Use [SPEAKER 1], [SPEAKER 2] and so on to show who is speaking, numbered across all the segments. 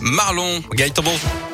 [SPEAKER 1] Marlon. Gaëtan, bonjour.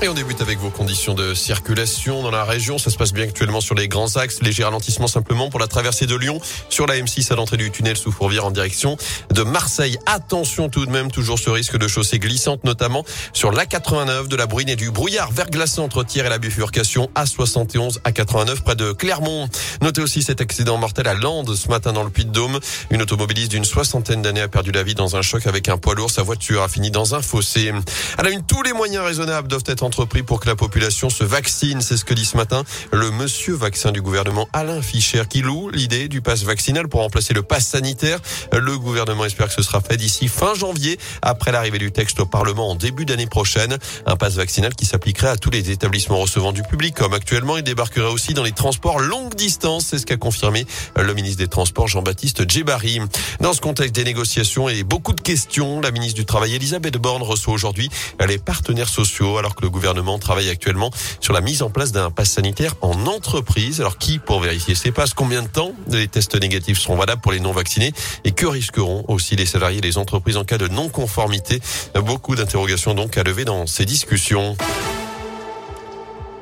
[SPEAKER 2] Et on débute avec vos conditions de circulation dans la région. Ça se passe bien actuellement sur les grands axes. Léger ralentissement simplement pour la traversée de Lyon sur la M6 à l'entrée du tunnel sous Fourvière en direction de Marseille. Attention tout de même, toujours ce risque de chaussée glissante, notamment sur l'A89 de la bruine et du brouillard verglaçant entre Thiers et la bifurcation A71 à 89 près de Clermont. Notez aussi cet accident mortel à Landes ce matin dans le Puy-de-Dôme. Une automobiliste d'une soixantaine d'années a perdu la vie dans un choc avec un poids lourd. Sa voiture a fini dans un fossé. À la une, tous les moyens raisonnables doivent être entrepris pour que la population se vaccine. C'est ce que dit ce matin le monsieur vaccin du gouvernement Alain Fischer qui loue l'idée du pass vaccinal pour remplacer le pass sanitaire. Le gouvernement espère que ce sera fait d'ici fin janvier après l'arrivée du texte au Parlement en début d'année prochaine. Un pass vaccinal qui s'appliquerait à tous les établissements recevant du public comme actuellement. Il débarquerait aussi dans les transports longue distance. C'est ce qu'a confirmé le ministre des Transports Jean-Baptiste Djebari. Dans ce contexte des négociations et beaucoup de questions, la ministre du Travail Elisabeth Borne reçoit aujourd'hui les partenaires sociaux alors que le gouvernement travaille actuellement sur la mise en place d'un pass sanitaire en entreprise. Alors qui pour vérifier ces passes Combien de temps les tests négatifs seront valables pour les non vaccinés Et que risqueront aussi les salariés et les entreprises en cas de non-conformité? Beaucoup d'interrogations donc à lever dans ces discussions.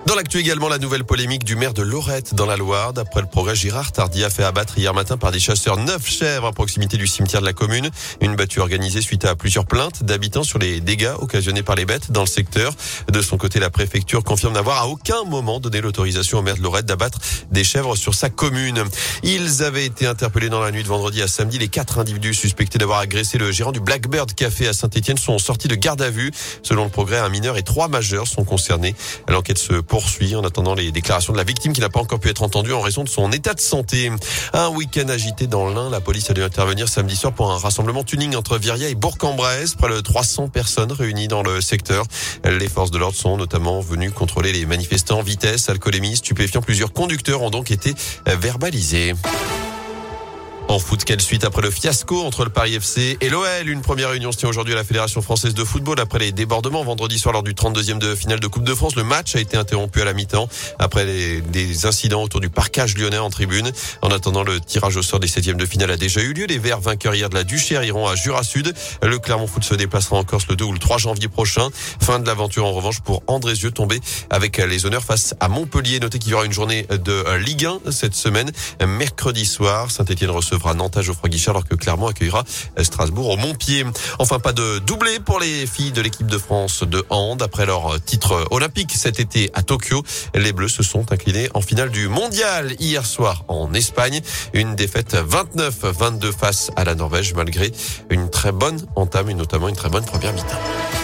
[SPEAKER 2] Dans l'actu également, la nouvelle polémique du maire de Lorette dans la Loire. D'après le progrès, Girard Tardy a fait abattre hier matin par des chasseurs neuf chèvres à proximité du cimetière de la commune. Une battue organisée suite à plusieurs plaintes d'habitants sur les dégâts occasionnés par les bêtes dans le secteur. De son côté, la préfecture confirme n'avoir à aucun moment donné l'autorisation au maire de Lorette d'abattre des chèvres sur sa commune. Ils avaient été interpellés dans la nuit de vendredi à samedi. Les quatre individus suspectés d'avoir agressé le gérant du Blackbird Café à Saint-Etienne sont sortis de garde à vue. Selon le progrès, un mineur et trois majeurs sont concernés. L'enquête se poursuit en attendant les déclarations de la victime qui n'a pas encore pu être entendue en raison de son état de santé. Un week-end agité dans l'Ain, la police a dû intervenir samedi soir pour un rassemblement tuning entre Viria et Bourg-en-Bresse. Près de 300 personnes réunies dans le secteur. Les forces de l'ordre sont notamment venues contrôler les manifestants. Vitesse, alcoolémie, stupéfiants. Plusieurs conducteurs ont donc été verbalisés. En foot, quelle suite après le fiasco entre le Paris FC et l'OL Une première réunion se tient aujourd'hui à la Fédération française de football après les débordements vendredi soir lors du 32e de finale de Coupe de France. Le match a été interrompu à la mi-temps après les, des incidents autour du parcage lyonnais en tribune. En attendant, le tirage au sort des 7e de finale a déjà eu lieu. Les Verts vainqueurs hier de la Duchère iront à Jura Sud. Le Clermont Foot se déplacera en Corse le 2 ou le 3 janvier prochain. Fin de l'aventure en revanche pour Andrézieux tombé avec les honneurs face à Montpellier. Notez qu'il y aura une journée de Ligue 1 cette semaine. Mercredi soir, Saint-Etienne recevra recevra Nantes à Geoffroy Guichard alors que Clermont accueillera Strasbourg au Montpied. Enfin, pas de doublé pour les filles de l'équipe de France de hand. Après leur titre olympique cet été à Tokyo, les Bleus se sont inclinés en finale du mondial hier soir en Espagne. Une défaite 29-22 face à la Norvège malgré une très bonne entame et notamment une très bonne première mi-temps.